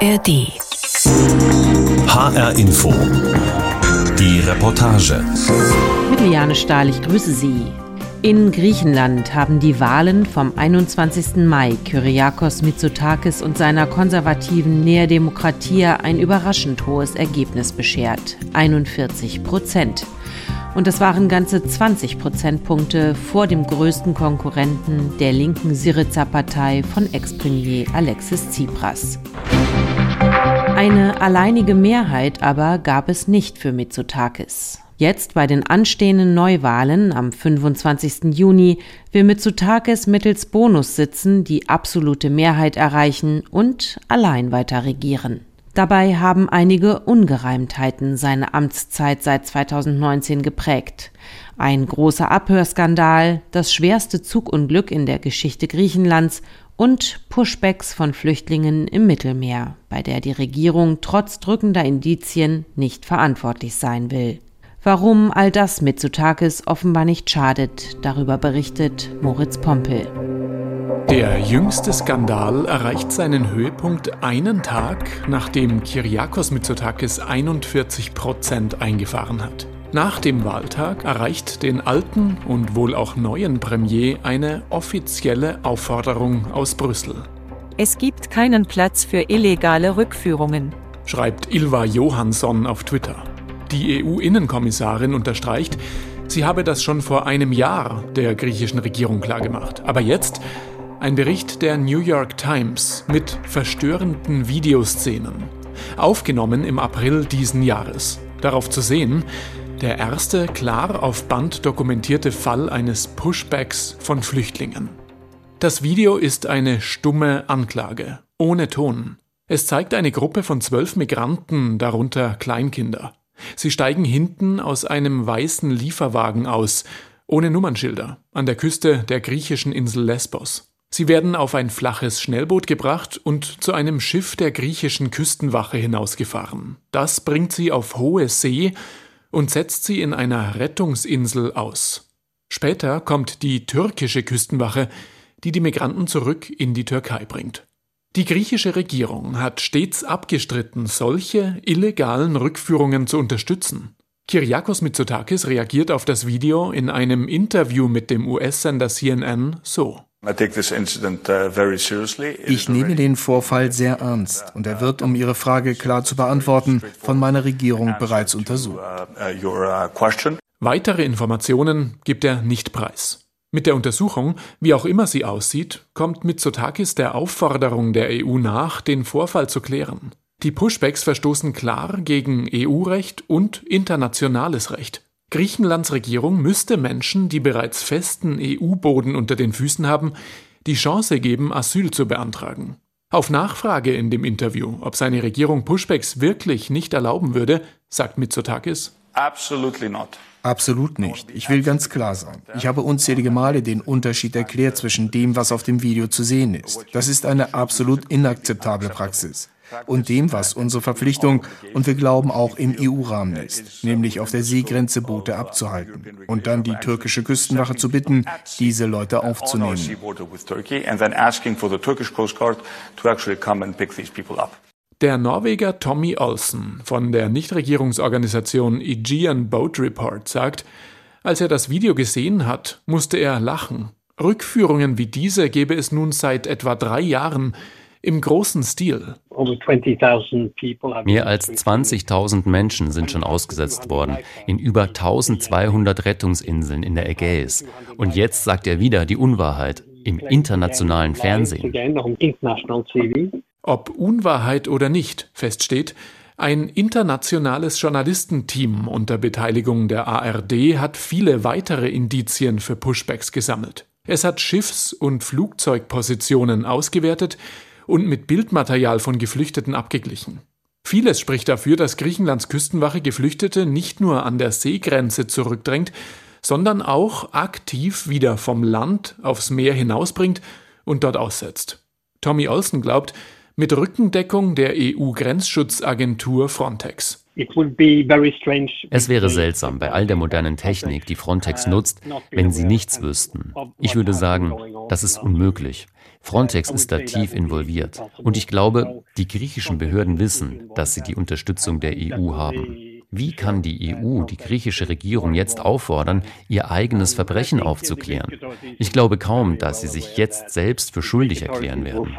ARD. HR Info. Die Reportage. Mit Liane Stahl, ich grüße Sie. In Griechenland haben die Wahlen vom 21. Mai Kyriakos Mitsotakis und seiner konservativen Nea Demokratia ein überraschend hohes Ergebnis beschert. 41 Prozent. Und das waren ganze 20 Prozentpunkte vor dem größten Konkurrenten der linken Syriza-Partei von Ex-Premier Alexis Tsipras. Eine alleinige Mehrheit aber gab es nicht für Mitsotakis. Jetzt bei den anstehenden Neuwahlen am 25. Juni will Mitsotakis mittels Bonussitzen die absolute Mehrheit erreichen und allein weiter regieren. Dabei haben einige Ungereimtheiten seine Amtszeit seit 2019 geprägt. Ein großer Abhörskandal, das schwerste Zugunglück in der Geschichte Griechenlands und Pushbacks von Flüchtlingen im Mittelmeer, bei der die Regierung trotz drückender Indizien nicht verantwortlich sein will. Warum all das Mitsotakis offenbar nicht schadet, darüber berichtet Moritz Pompel. Der jüngste Skandal erreicht seinen Höhepunkt einen Tag, nachdem Kyriakos Mitsotakis 41 Prozent eingefahren hat. Nach dem Wahltag erreicht den alten und wohl auch neuen Premier eine offizielle Aufforderung aus Brüssel. Es gibt keinen Platz für illegale Rückführungen, schreibt Ilva Johansson auf Twitter. Die EU-Innenkommissarin unterstreicht, sie habe das schon vor einem Jahr der griechischen Regierung klargemacht. Aber jetzt ein Bericht der New York Times mit verstörenden Videoszenen, aufgenommen im April diesen Jahres. Darauf zu sehen, der erste klar auf Band dokumentierte Fall eines Pushbacks von Flüchtlingen. Das Video ist eine stumme Anklage, ohne Ton. Es zeigt eine Gruppe von zwölf Migranten, darunter Kleinkinder. Sie steigen hinten aus einem weißen Lieferwagen aus, ohne Nummernschilder, an der Küste der griechischen Insel Lesbos. Sie werden auf ein flaches Schnellboot gebracht und zu einem Schiff der griechischen Küstenwache hinausgefahren. Das bringt sie auf hohe See und setzt sie in einer Rettungsinsel aus. Später kommt die türkische Küstenwache, die die Migranten zurück in die Türkei bringt. Die griechische Regierung hat stets abgestritten, solche illegalen Rückführungen zu unterstützen. Kyriakos Mitsotakis reagiert auf das Video in einem Interview mit dem US-Sender CNN so. Uh, ich nehme den Vorfall sehr ernst und er wird, um Ihre Frage klar zu beantworten, von meiner Regierung bereits untersucht. Uh, uh, Weitere Informationen gibt er nicht preis. Mit der Untersuchung, wie auch immer sie aussieht, kommt Mitsotakis der Aufforderung der EU nach, den Vorfall zu klären. Die Pushbacks verstoßen klar gegen EU-Recht und internationales Recht. Griechenlands Regierung müsste Menschen, die bereits festen EU-Boden unter den Füßen haben, die Chance geben, Asyl zu beantragen. Auf Nachfrage in dem Interview, ob seine Regierung Pushbacks wirklich nicht erlauben würde, sagt Mitsotakis, Absolutely not. Absolut nicht. Ich will ganz klar sein. Ich habe unzählige Male den Unterschied erklärt zwischen dem, was auf dem Video zu sehen ist. Das ist eine absolut inakzeptable Praxis. Und dem, was unsere Verpflichtung und wir glauben auch im EU-Rahmen ist, nämlich auf der Seegrenze Boote abzuhalten und dann die türkische Küstenwache zu bitten, diese Leute aufzunehmen. Der Norweger Tommy Olsen von der Nichtregierungsorganisation Aegean Boat Report sagt, als er das Video gesehen hat, musste er lachen. Rückführungen wie diese gäbe es nun seit etwa drei Jahren im großen Stil. Mehr als 20.000 Menschen sind schon ausgesetzt worden in über 1200 Rettungsinseln in der Ägäis. Und jetzt sagt er wieder die Unwahrheit im internationalen Fernsehen. Ob Unwahrheit oder nicht, feststeht, ein internationales Journalistenteam unter Beteiligung der ARD hat viele weitere Indizien für Pushbacks gesammelt. Es hat Schiffs- und Flugzeugpositionen ausgewertet und mit Bildmaterial von Geflüchteten abgeglichen. Vieles spricht dafür, dass Griechenlands Küstenwache Geflüchtete nicht nur an der Seegrenze zurückdrängt, sondern auch aktiv wieder vom Land aufs Meer hinausbringt und dort aussetzt. Tommy Olsen glaubt, mit Rückendeckung der EU-Grenzschutzagentur Frontex. Es wäre seltsam bei all der modernen Technik, die Frontex nutzt, wenn sie nichts wüssten. Ich würde sagen, das ist unmöglich. Frontex ist da tief involviert. Und ich glaube, die griechischen Behörden wissen, dass sie die Unterstützung der EU haben. Wie kann die EU die griechische Regierung jetzt auffordern, ihr eigenes Verbrechen aufzuklären? Ich glaube kaum, dass sie sich jetzt selbst für schuldig erklären werden.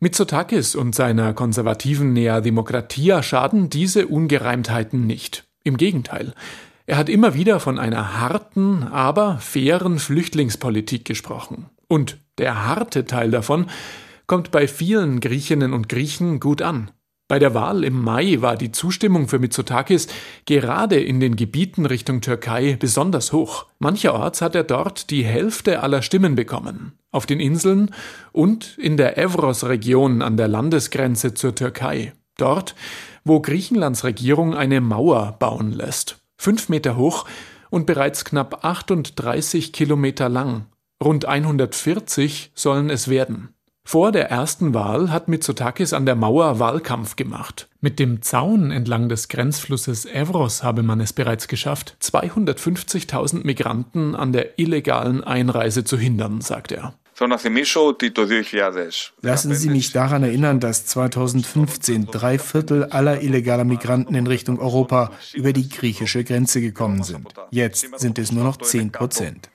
Mitsotakis und seiner konservativen Nea Demokratia schaden diese Ungereimtheiten nicht. Im Gegenteil. Er hat immer wieder von einer harten, aber fairen Flüchtlingspolitik gesprochen. Und der harte Teil davon kommt bei vielen Griechinnen und Griechen gut an. Bei der Wahl im Mai war die Zustimmung für Mitsotakis gerade in den Gebieten Richtung Türkei besonders hoch. Mancherorts hat er dort die Hälfte aller Stimmen bekommen. Auf den Inseln und in der Evros-Region an der Landesgrenze zur Türkei. Dort, wo Griechenlands Regierung eine Mauer bauen lässt. Fünf Meter hoch und bereits knapp 38 Kilometer lang. Rund 140 sollen es werden. Vor der ersten Wahl hat Mitsotakis an der Mauer Wahlkampf gemacht. Mit dem Zaun entlang des Grenzflusses Evros habe man es bereits geschafft, 250.000 Migranten an der illegalen Einreise zu hindern, sagt er. Lassen Sie mich daran erinnern, dass 2015 drei Viertel aller illegaler Migranten in Richtung Europa über die griechische Grenze gekommen sind. Jetzt sind es nur noch 10 Prozent.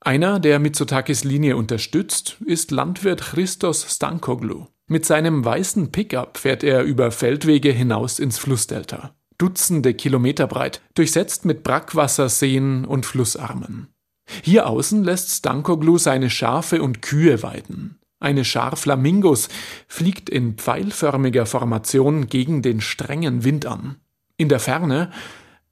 Einer, der Mitsotakis Linie unterstützt, ist Landwirt Christos Stankoglu. Mit seinem weißen Pickup fährt er über Feldwege hinaus ins Flussdelta. Dutzende Kilometer breit, durchsetzt mit Brackwasserseen und Flussarmen. Hier außen lässt Stankoglu seine Schafe und Kühe weiden. Eine Schar Flamingos fliegt in pfeilförmiger Formation gegen den strengen Wind an. In der Ferne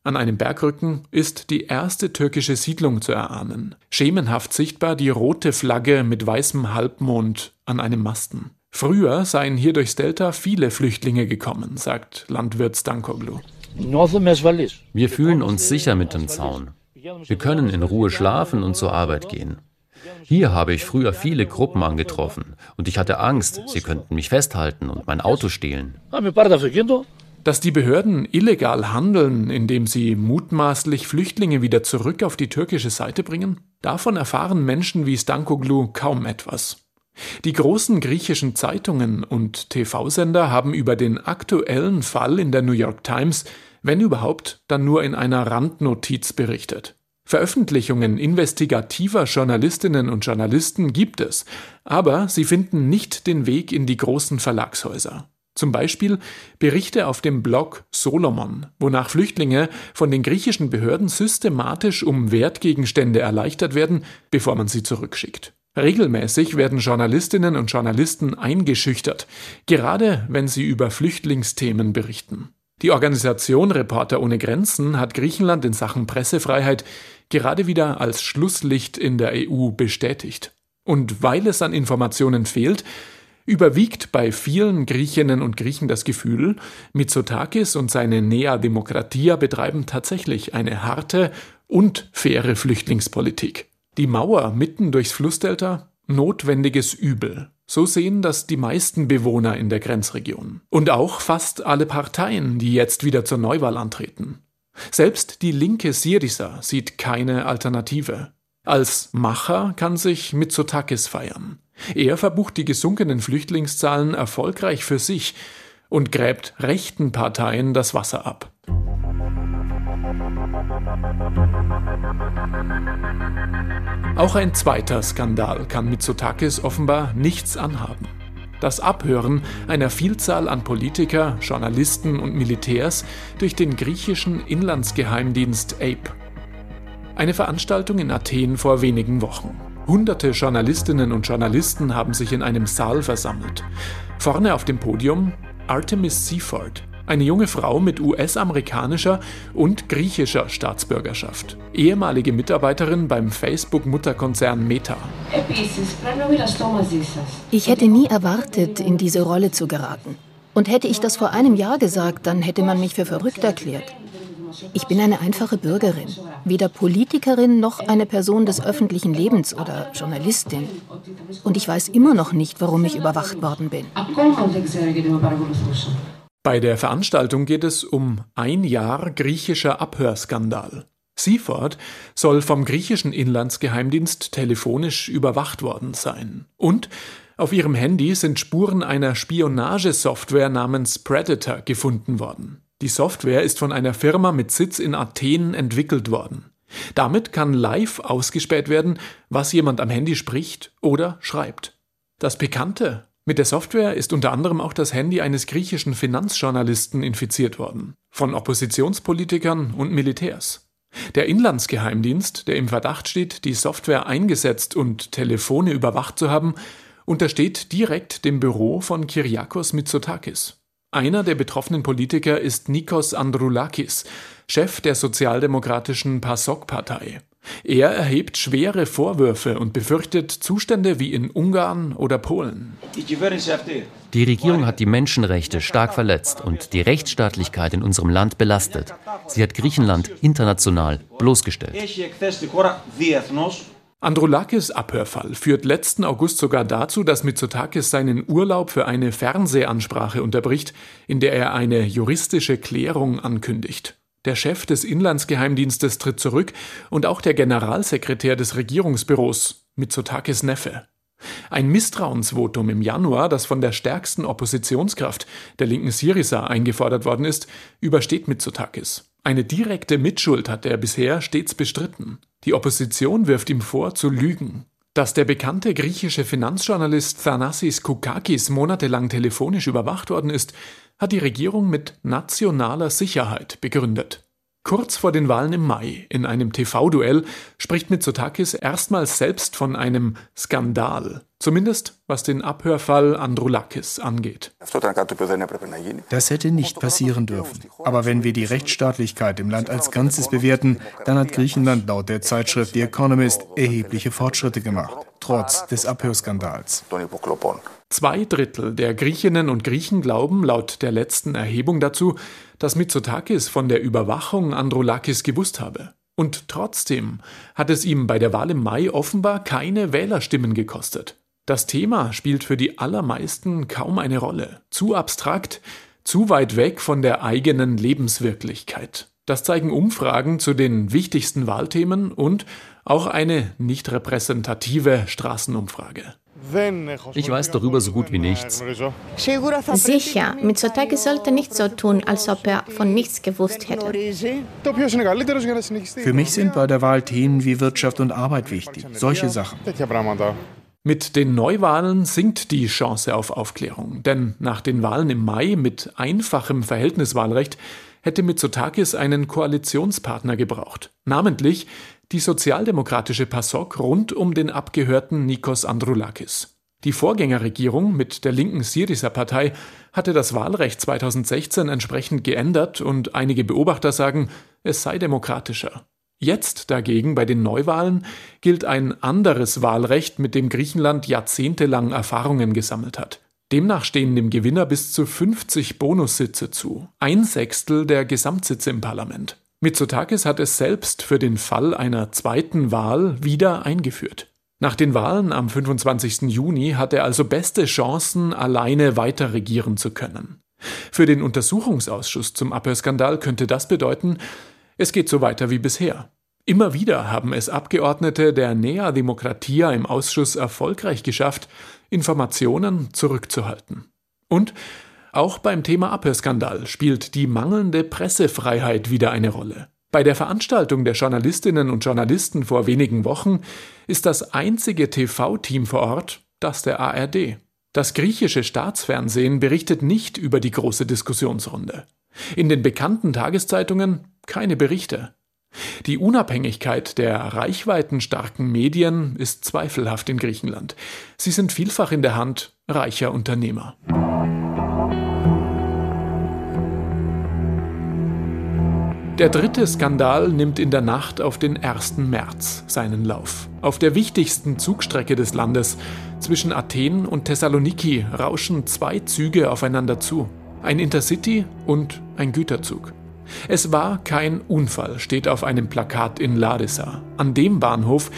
an einem Bergrücken ist die erste türkische Siedlung zu erahnen. Schemenhaft sichtbar die rote Flagge mit weißem Halbmond an einem Masten. Früher seien hier durchs Delta viele Flüchtlinge gekommen, sagt Landwirt Stankoglu. Wir fühlen uns sicher mit dem Zaun. Wir können in Ruhe schlafen und zur Arbeit gehen. Hier habe ich früher viele Gruppen angetroffen und ich hatte Angst, sie könnten mich festhalten und mein Auto stehlen. Dass die Behörden illegal handeln, indem sie mutmaßlich Flüchtlinge wieder zurück auf die türkische Seite bringen, davon erfahren Menschen wie Stankoglu kaum etwas. Die großen griechischen Zeitungen und TV-Sender haben über den aktuellen Fall in der New York Times, wenn überhaupt, dann nur in einer Randnotiz berichtet. Veröffentlichungen investigativer Journalistinnen und Journalisten gibt es, aber sie finden nicht den Weg in die großen Verlagshäuser. Zum Beispiel Berichte auf dem Blog Solomon, wonach Flüchtlinge von den griechischen Behörden systematisch um Wertgegenstände erleichtert werden, bevor man sie zurückschickt. Regelmäßig werden Journalistinnen und Journalisten eingeschüchtert, gerade wenn sie über Flüchtlingsthemen berichten. Die Organisation Reporter ohne Grenzen hat Griechenland in Sachen Pressefreiheit gerade wieder als Schlusslicht in der EU bestätigt. Und weil es an Informationen fehlt, überwiegt bei vielen Griechinnen und Griechen das Gefühl, Mitsotakis und seine Nea Demokratia betreiben tatsächlich eine harte und faire Flüchtlingspolitik. Die Mauer mitten durchs Flussdelta? Notwendiges Übel. So sehen das die meisten Bewohner in der Grenzregion. Und auch fast alle Parteien, die jetzt wieder zur Neuwahl antreten. Selbst die linke Syriza sieht keine Alternative. Als Macher kann sich Mitsotakis feiern. Er verbucht die gesunkenen Flüchtlingszahlen erfolgreich für sich und gräbt rechten Parteien das Wasser ab. Auch ein zweiter Skandal kann Mitsotakis offenbar nichts anhaben. Das Abhören einer Vielzahl an Politiker, Journalisten und Militärs durch den griechischen Inlandsgeheimdienst APE. Eine Veranstaltung in Athen vor wenigen Wochen. Hunderte Journalistinnen und Journalisten haben sich in einem Saal versammelt. Vorne auf dem Podium Artemis Seaford, eine junge Frau mit US-amerikanischer und griechischer Staatsbürgerschaft, ehemalige Mitarbeiterin beim Facebook-Mutterkonzern Meta. Ich hätte nie erwartet, in diese Rolle zu geraten. Und hätte ich das vor einem Jahr gesagt, dann hätte man mich für verrückt erklärt. Ich bin eine einfache Bürgerin, weder Politikerin noch eine Person des öffentlichen Lebens oder Journalistin. Und ich weiß immer noch nicht, warum ich überwacht worden bin. Bei der Veranstaltung geht es um ein Jahr griechischer Abhörskandal. Seaford soll vom griechischen Inlandsgeheimdienst telefonisch überwacht worden sein. Und auf ihrem Handy sind Spuren einer Spionagesoftware namens Predator gefunden worden. Die Software ist von einer Firma mit Sitz in Athen entwickelt worden. Damit kann live ausgespäht werden, was jemand am Handy spricht oder schreibt. Das Pikante mit der Software ist unter anderem auch das Handy eines griechischen Finanzjournalisten infiziert worden, von Oppositionspolitikern und Militärs. Der Inlandsgeheimdienst, der im Verdacht steht, die Software eingesetzt und Telefone überwacht zu haben, untersteht direkt dem Büro von Kyriakos Mitsotakis. Einer der betroffenen Politiker ist Nikos Androulakis, Chef der sozialdemokratischen PASOK-Partei. Er erhebt schwere Vorwürfe und befürchtet Zustände wie in Ungarn oder Polen. Die Regierung hat die Menschenrechte stark verletzt und die Rechtsstaatlichkeit in unserem Land belastet. Sie hat Griechenland international bloßgestellt. Androulakis Abhörfall führt letzten August sogar dazu, dass Mitsotakis seinen Urlaub für eine Fernsehansprache unterbricht, in der er eine juristische Klärung ankündigt. Der Chef des Inlandsgeheimdienstes tritt zurück und auch der Generalsekretär des Regierungsbüros, Mitsotakis Neffe. Ein Misstrauensvotum im Januar, das von der stärksten Oppositionskraft, der linken Syriza, eingefordert worden ist, übersteht Mitsotakis. Eine direkte Mitschuld hat er bisher stets bestritten. Die Opposition wirft ihm vor, zu lügen. Dass der bekannte griechische Finanzjournalist Thanassis Koukakis monatelang telefonisch überwacht worden ist, hat die Regierung mit nationaler Sicherheit begründet. Kurz vor den Wahlen im Mai, in einem TV-Duell, spricht Mitsotakis erstmals selbst von einem Skandal, zumindest was den Abhörfall Androulakis angeht. Das hätte nicht passieren dürfen. Aber wenn wir die Rechtsstaatlichkeit im Land als Ganzes bewerten, dann hat Griechenland laut der Zeitschrift The Economist erhebliche Fortschritte gemacht, trotz des Abhörskandals. Zwei Drittel der Griechinnen und Griechen glauben laut der letzten Erhebung dazu, dass Mitsotakis von der Überwachung Androulakis gewusst habe. Und trotzdem hat es ihm bei der Wahl im Mai offenbar keine Wählerstimmen gekostet. Das Thema spielt für die allermeisten kaum eine Rolle. Zu abstrakt, zu weit weg von der eigenen Lebenswirklichkeit. Das zeigen Umfragen zu den wichtigsten Wahlthemen und auch eine nicht repräsentative Straßenumfrage. Ich weiß darüber so gut wie nichts. Sicher, Mitsotakis sollte nicht so tun, als ob er von nichts gewusst hätte. Für mich sind bei der Wahl Themen wie Wirtschaft und Arbeit wichtig. Solche Sachen. Mit den Neuwahlen sinkt die Chance auf Aufklärung, denn nach den Wahlen im Mai mit einfachem Verhältniswahlrecht hätte Mitsotakis einen Koalitionspartner gebraucht, namentlich die sozialdemokratische PASOK rund um den abgehörten Nikos Androulakis. Die Vorgängerregierung mit der linken Syriza-Partei hatte das Wahlrecht 2016 entsprechend geändert und einige Beobachter sagen, es sei demokratischer. Jetzt dagegen bei den Neuwahlen gilt ein anderes Wahlrecht, mit dem Griechenland jahrzehntelang Erfahrungen gesammelt hat. Demnach stehen dem Gewinner bis zu 50 Bonussitze zu, ein Sechstel der Gesamtsitze im Parlament. Mitsotakis hat es selbst für den Fall einer zweiten Wahl wieder eingeführt. Nach den Wahlen am 25. Juni hat er also beste Chancen, alleine weiter regieren zu können. Für den Untersuchungsausschuss zum Abhörskandal könnte das bedeuten, es geht so weiter wie bisher. Immer wieder haben es Abgeordnete der Nea Demokratia im Ausschuss erfolgreich geschafft, Informationen zurückzuhalten. Und auch beim Thema Abhörskandal spielt die mangelnde Pressefreiheit wieder eine Rolle. Bei der Veranstaltung der Journalistinnen und Journalisten vor wenigen Wochen ist das einzige TV-Team vor Ort das der ARD. Das griechische Staatsfernsehen berichtet nicht über die große Diskussionsrunde. In den bekannten Tageszeitungen keine Berichte. Die Unabhängigkeit der reichweitenstarken Medien ist zweifelhaft in Griechenland. Sie sind vielfach in der Hand reicher Unternehmer. Der dritte Skandal nimmt in der Nacht auf den 1. März seinen Lauf. Auf der wichtigsten Zugstrecke des Landes zwischen Athen und Thessaloniki rauschen zwei Züge aufeinander zu. Ein Intercity und ein Güterzug. Es war kein Unfall, steht auf einem Plakat in Larissa, an dem Bahnhof,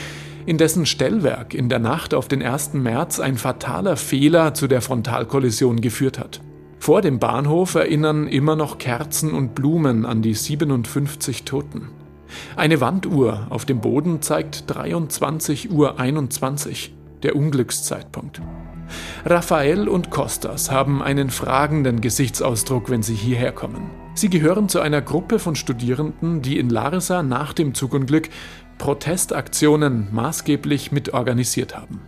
in dessen Stellwerk in der Nacht auf den 1. März ein fataler Fehler zu der Frontalkollision geführt hat. Vor dem Bahnhof erinnern immer noch Kerzen und Blumen an die 57 Toten. Eine Wanduhr auf dem Boden zeigt 23 Uhr 21, der Unglückszeitpunkt. Raphael und Kostas haben einen fragenden Gesichtsausdruck, wenn sie hierher kommen. Sie gehören zu einer Gruppe von Studierenden, die in Larsa nach dem Zugunglück Protestaktionen maßgeblich mitorganisiert haben.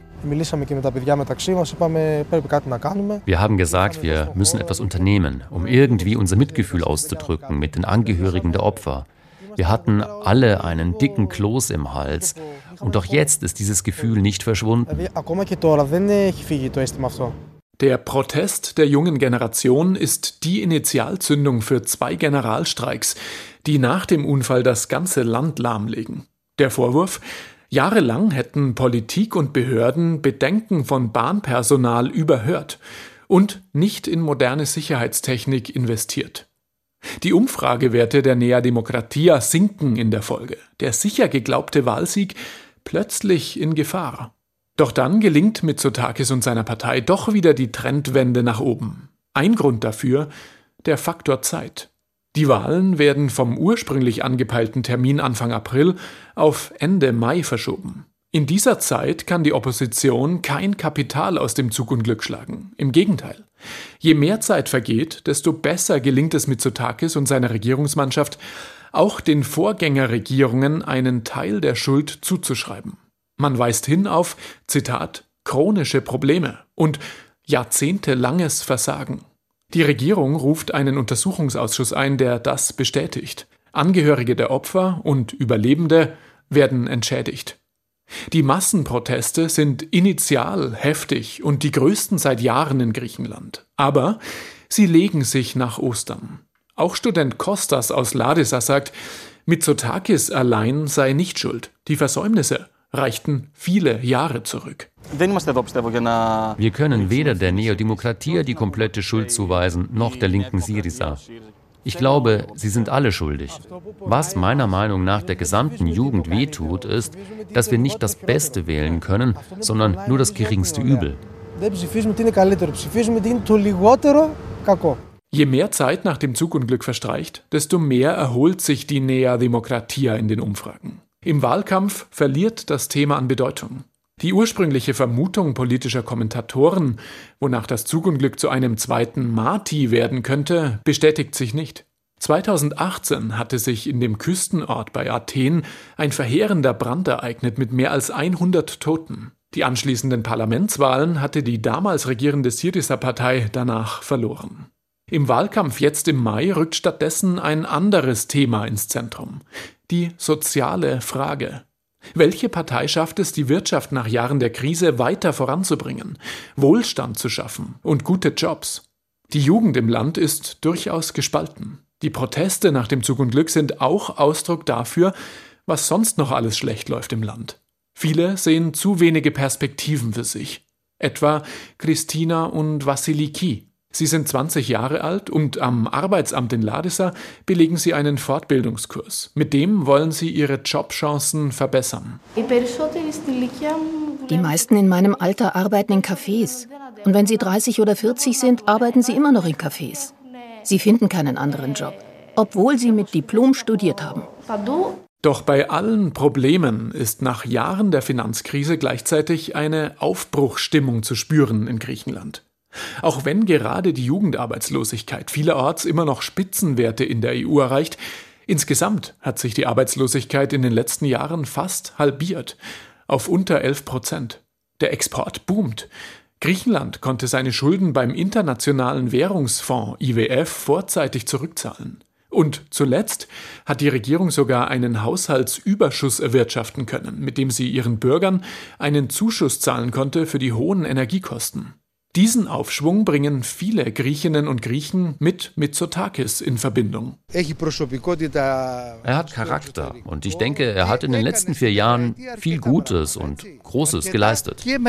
Wir haben gesagt, wir müssen etwas unternehmen, um irgendwie unser Mitgefühl auszudrücken mit den Angehörigen der Opfer. Wir hatten alle einen dicken Kloß im Hals und doch jetzt ist dieses Gefühl nicht verschwunden. Der Protest der jungen Generation ist die Initialzündung für zwei Generalstreiks, die nach dem Unfall das ganze Land lahmlegen. Der Vorwurf, jahrelang hätten Politik und Behörden Bedenken von Bahnpersonal überhört und nicht in moderne Sicherheitstechnik investiert. Die Umfragewerte der Nea Demokratia sinken in der Folge. Der sicher geglaubte Wahlsieg plötzlich in Gefahr. Doch dann gelingt Mitsotakis und seiner Partei doch wieder die Trendwende nach oben. Ein Grund dafür der Faktor Zeit. Die Wahlen werden vom ursprünglich angepeilten Termin Anfang April auf Ende Mai verschoben. In dieser Zeit kann die Opposition kein Kapital aus dem Zug und Glück schlagen. Im Gegenteil. Je mehr Zeit vergeht, desto besser gelingt es Mitsotakis und seiner Regierungsmannschaft, auch den Vorgängerregierungen einen Teil der Schuld zuzuschreiben. Man weist hin auf, Zitat, chronische Probleme und jahrzehntelanges Versagen. Die Regierung ruft einen Untersuchungsausschuss ein, der das bestätigt. Angehörige der Opfer und Überlebende werden entschädigt. Die Massenproteste sind initial heftig und die größten seit Jahren in Griechenland. Aber sie legen sich nach Ostern. Auch Student Kostas aus Ladisa sagt, Mitsotakis allein sei nicht schuld. Die Versäumnisse reichten viele Jahre zurück. Wir können weder der Neodemokratie die komplette Schuld zuweisen, noch der linken Syriza. Ich glaube, sie sind alle schuldig. Was meiner Meinung nach der gesamten Jugend wehtut, ist, dass wir nicht das Beste wählen können, sondern nur das geringste Übel. Je mehr Zeit nach dem Zugunglück verstreicht, desto mehr erholt sich die Nea Demokratia in den Umfragen. Im Wahlkampf verliert das Thema an Bedeutung. Die ursprüngliche Vermutung politischer Kommentatoren, wonach das Zugunglück zu einem zweiten Marti werden könnte, bestätigt sich nicht. 2018 hatte sich in dem Küstenort bei Athen ein verheerender Brand ereignet mit mehr als 100 Toten. Die anschließenden Parlamentswahlen hatte die damals regierende Syriza-Partei danach verloren. Im Wahlkampf jetzt im Mai rückt stattdessen ein anderes Thema ins Zentrum. Die soziale Frage. Welche Partei schafft es, die Wirtschaft nach Jahren der Krise weiter voranzubringen, Wohlstand zu schaffen und gute Jobs? Die Jugend im Land ist durchaus gespalten. Die Proteste nach dem Zug und Glück sind auch Ausdruck dafür, was sonst noch alles schlecht läuft im Land. Viele sehen zu wenige Perspektiven für sich. Etwa Christina und Vassiliki. Sie sind 20 Jahre alt und am Arbeitsamt in Ladissa belegen sie einen Fortbildungskurs. Mit dem wollen sie ihre Jobchancen verbessern. Die meisten in meinem Alter arbeiten in Cafés. Und wenn sie 30 oder 40 sind, arbeiten sie immer noch in Cafés. Sie finden keinen anderen Job, obwohl sie mit Diplom studiert haben. Doch bei allen Problemen ist nach Jahren der Finanzkrise gleichzeitig eine Aufbruchstimmung zu spüren in Griechenland. Auch wenn gerade die Jugendarbeitslosigkeit vielerorts immer noch Spitzenwerte in der EU erreicht, insgesamt hat sich die Arbeitslosigkeit in den letzten Jahren fast halbiert, auf unter 11 Prozent. Der Export boomt. Griechenland konnte seine Schulden beim Internationalen Währungsfonds IWF vorzeitig zurückzahlen. Und zuletzt hat die Regierung sogar einen Haushaltsüberschuss erwirtschaften können, mit dem sie ihren Bürgern einen Zuschuss zahlen konnte für die hohen Energiekosten. Diesen Aufschwung bringen viele Griechinnen und Griechen mit Mitsotakis in Verbindung. Er hat Charakter und ich denke, er hat in den letzten vier Jahren viel Gutes und Großes geleistet. Wir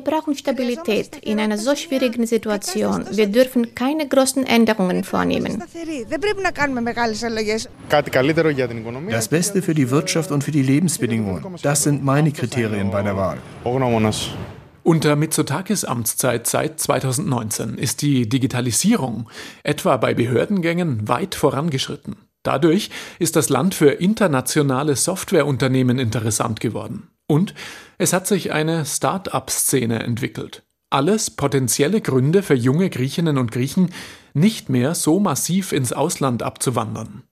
brauchen Stabilität in einer so schwierigen Situation. Wir dürfen keine großen Änderungen vornehmen. Das Beste für die Wirtschaft und für die Lebensbedingungen, das sind meine Kriterien bei der Wahl. Unter Mitsotakis Amtszeit seit 2019 ist die Digitalisierung etwa bei Behördengängen weit vorangeschritten. Dadurch ist das Land für internationale Softwareunternehmen interessant geworden. Und es hat sich eine Start-up-Szene entwickelt. Alles potenzielle Gründe für junge Griechinnen und Griechen, nicht mehr so massiv ins Ausland abzuwandern.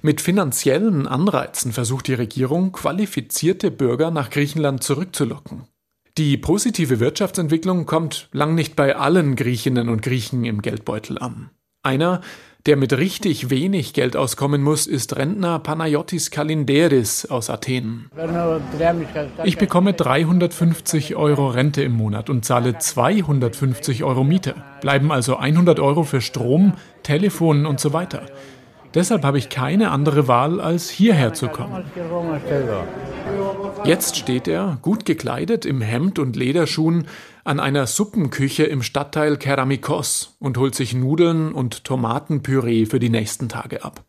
Mit finanziellen Anreizen versucht die Regierung, qualifizierte Bürger nach Griechenland zurückzulocken. Die positive Wirtschaftsentwicklung kommt lang nicht bei allen Griechinnen und Griechen im Geldbeutel an. Einer, der mit richtig wenig Geld auskommen muss, ist Rentner Panayotis Kalinderis aus Athen. Ich bekomme 350 Euro Rente im Monat und zahle 250 Euro Miete. Bleiben also 100 Euro für Strom, Telefon und so weiter. Deshalb habe ich keine andere Wahl, als hierher zu kommen. Jetzt steht er, gut gekleidet, im Hemd und Lederschuhen, an einer Suppenküche im Stadtteil Keramikos und holt sich Nudeln und Tomatenpüree für die nächsten Tage ab.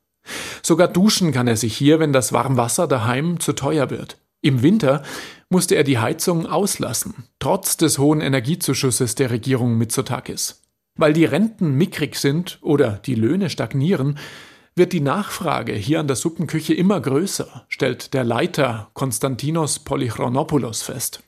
Sogar duschen kann er sich hier, wenn das Warmwasser daheim zu teuer wird. Im Winter musste er die Heizung auslassen, trotz des hohen Energiezuschusses der Regierung Mitsotakis. Weil die Renten mickrig sind oder die Löhne stagnieren, wird die Nachfrage hier an der Suppenküche immer größer, stellt der Leiter Konstantinos Polychronopoulos fest.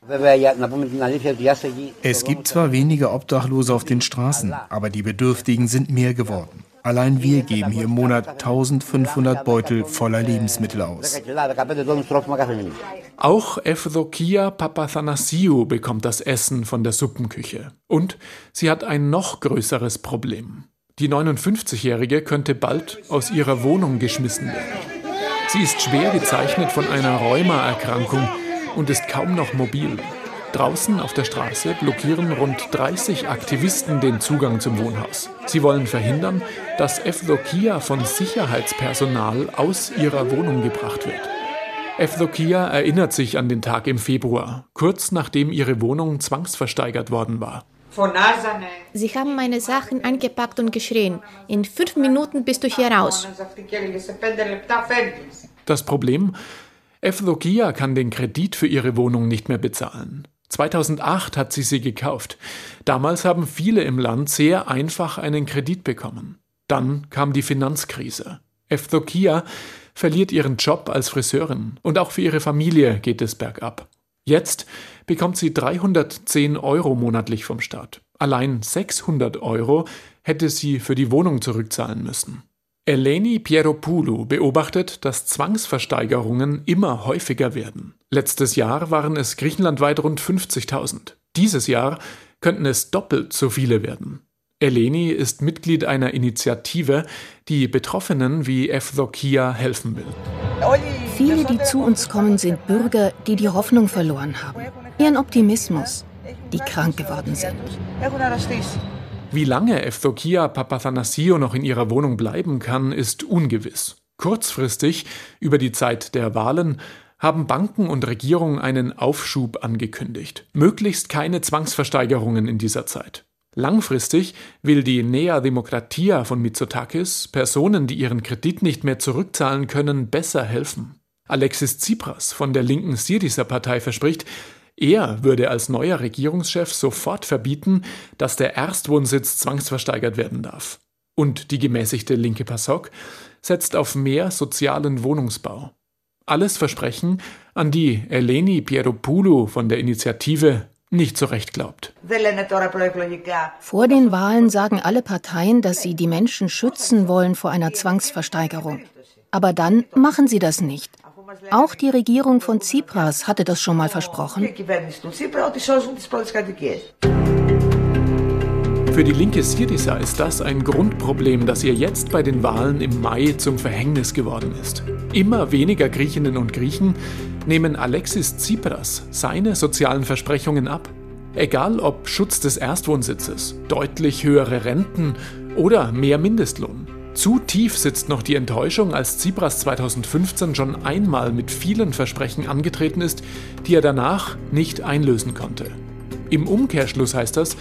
Es gibt zwar weniger Obdachlose auf den Straßen, aber die Bedürftigen sind mehr geworden. Allein wir geben hier im Monat 1500 Beutel voller Lebensmittel aus. Auch Evdokia Papathanasiou bekommt das Essen von der Suppenküche. Und sie hat ein noch größeres Problem. Die 59-Jährige könnte bald aus ihrer Wohnung geschmissen werden. Sie ist schwer gezeichnet von einer Rheumaerkrankung und ist kaum noch mobil. Draußen auf der Straße blockieren rund 30 Aktivisten den Zugang zum Wohnhaus. Sie wollen verhindern, dass Evdokia von Sicherheitspersonal aus ihrer Wohnung gebracht wird. Evdokia erinnert sich an den Tag im Februar, kurz nachdem ihre Wohnung zwangsversteigert worden war. Sie haben meine Sachen eingepackt und geschrien. In fünf Minuten bist du hier raus. Das Problem? Evdokia kann den Kredit für ihre Wohnung nicht mehr bezahlen. 2008 hat sie sie gekauft. Damals haben viele im Land sehr einfach einen Kredit bekommen. Dann kam die Finanzkrise. Evdokia verliert ihren Job als Friseurin und auch für ihre Familie geht es bergab. Jetzt bekommt sie 310 Euro monatlich vom Staat. Allein 600 Euro hätte sie für die Wohnung zurückzahlen müssen. Eleni Pieropoulou beobachtet, dass Zwangsversteigerungen immer häufiger werden. Letztes Jahr waren es griechenlandweit rund 50.000. Dieses Jahr könnten es doppelt so viele werden. Eleni ist Mitglied einer Initiative, die Betroffenen wie Evdokia helfen will. Viele, die zu uns kommen, sind Bürger, die die Hoffnung verloren haben, ihren Optimismus, die krank geworden sind. Wie lange Evdokia Papathanasio noch in ihrer Wohnung bleiben kann, ist ungewiss. Kurzfristig, über die Zeit der Wahlen, haben Banken und Regierung einen Aufschub angekündigt. Möglichst keine Zwangsversteigerungen in dieser Zeit. Langfristig will die Nea Demokratia von Mitsotakis Personen, die ihren Kredit nicht mehr zurückzahlen können, besser helfen. Alexis Tsipras von der linken Syriza-Partei verspricht, er würde als neuer Regierungschef sofort verbieten, dass der Erstwohnsitz zwangsversteigert werden darf. Und die gemäßigte linke PASOK setzt auf mehr sozialen Wohnungsbau. Alles Versprechen, an die Eleni Pieropoulou von der Initiative nicht so recht glaubt. Vor den Wahlen sagen alle Parteien, dass sie die Menschen schützen wollen vor einer Zwangsversteigerung. Aber dann machen sie das nicht. Auch die Regierung von Tsipras hatte das schon mal versprochen. Für die linke Syriza ist das ein Grundproblem, das ihr jetzt bei den Wahlen im Mai zum Verhängnis geworden ist. Immer weniger Griechinnen und Griechen nehmen Alexis Tsipras seine sozialen Versprechungen ab. Egal ob Schutz des Erstwohnsitzes, deutlich höhere Renten oder mehr Mindestlohn. Zu tief sitzt noch die Enttäuschung, als Tsipras 2015 schon einmal mit vielen Versprechen angetreten ist, die er danach nicht einlösen konnte. Im Umkehrschluss heißt das,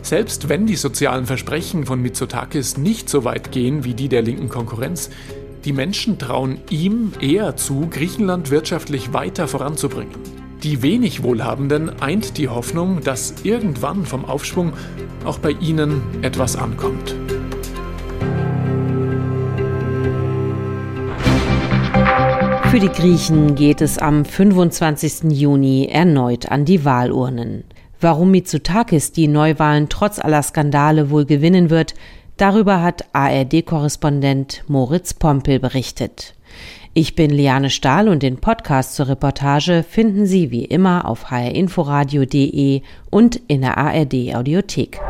selbst wenn die sozialen Versprechen von Mitsotakis nicht so weit gehen wie die der linken Konkurrenz, die Menschen trauen ihm eher zu, Griechenland wirtschaftlich weiter voranzubringen. Die wenig Wohlhabenden eint die Hoffnung, dass irgendwann vom Aufschwung auch bei ihnen etwas ankommt. Für die Griechen geht es am 25. Juni erneut an die Wahlurnen. Warum Mitsotakis die Neuwahlen trotz aller Skandale wohl gewinnen wird, darüber hat ARD-Korrespondent Moritz Pompel berichtet. Ich bin Liane Stahl und den Podcast zur Reportage finden Sie wie immer auf hrinforadio.de und in der ARD Audiothek.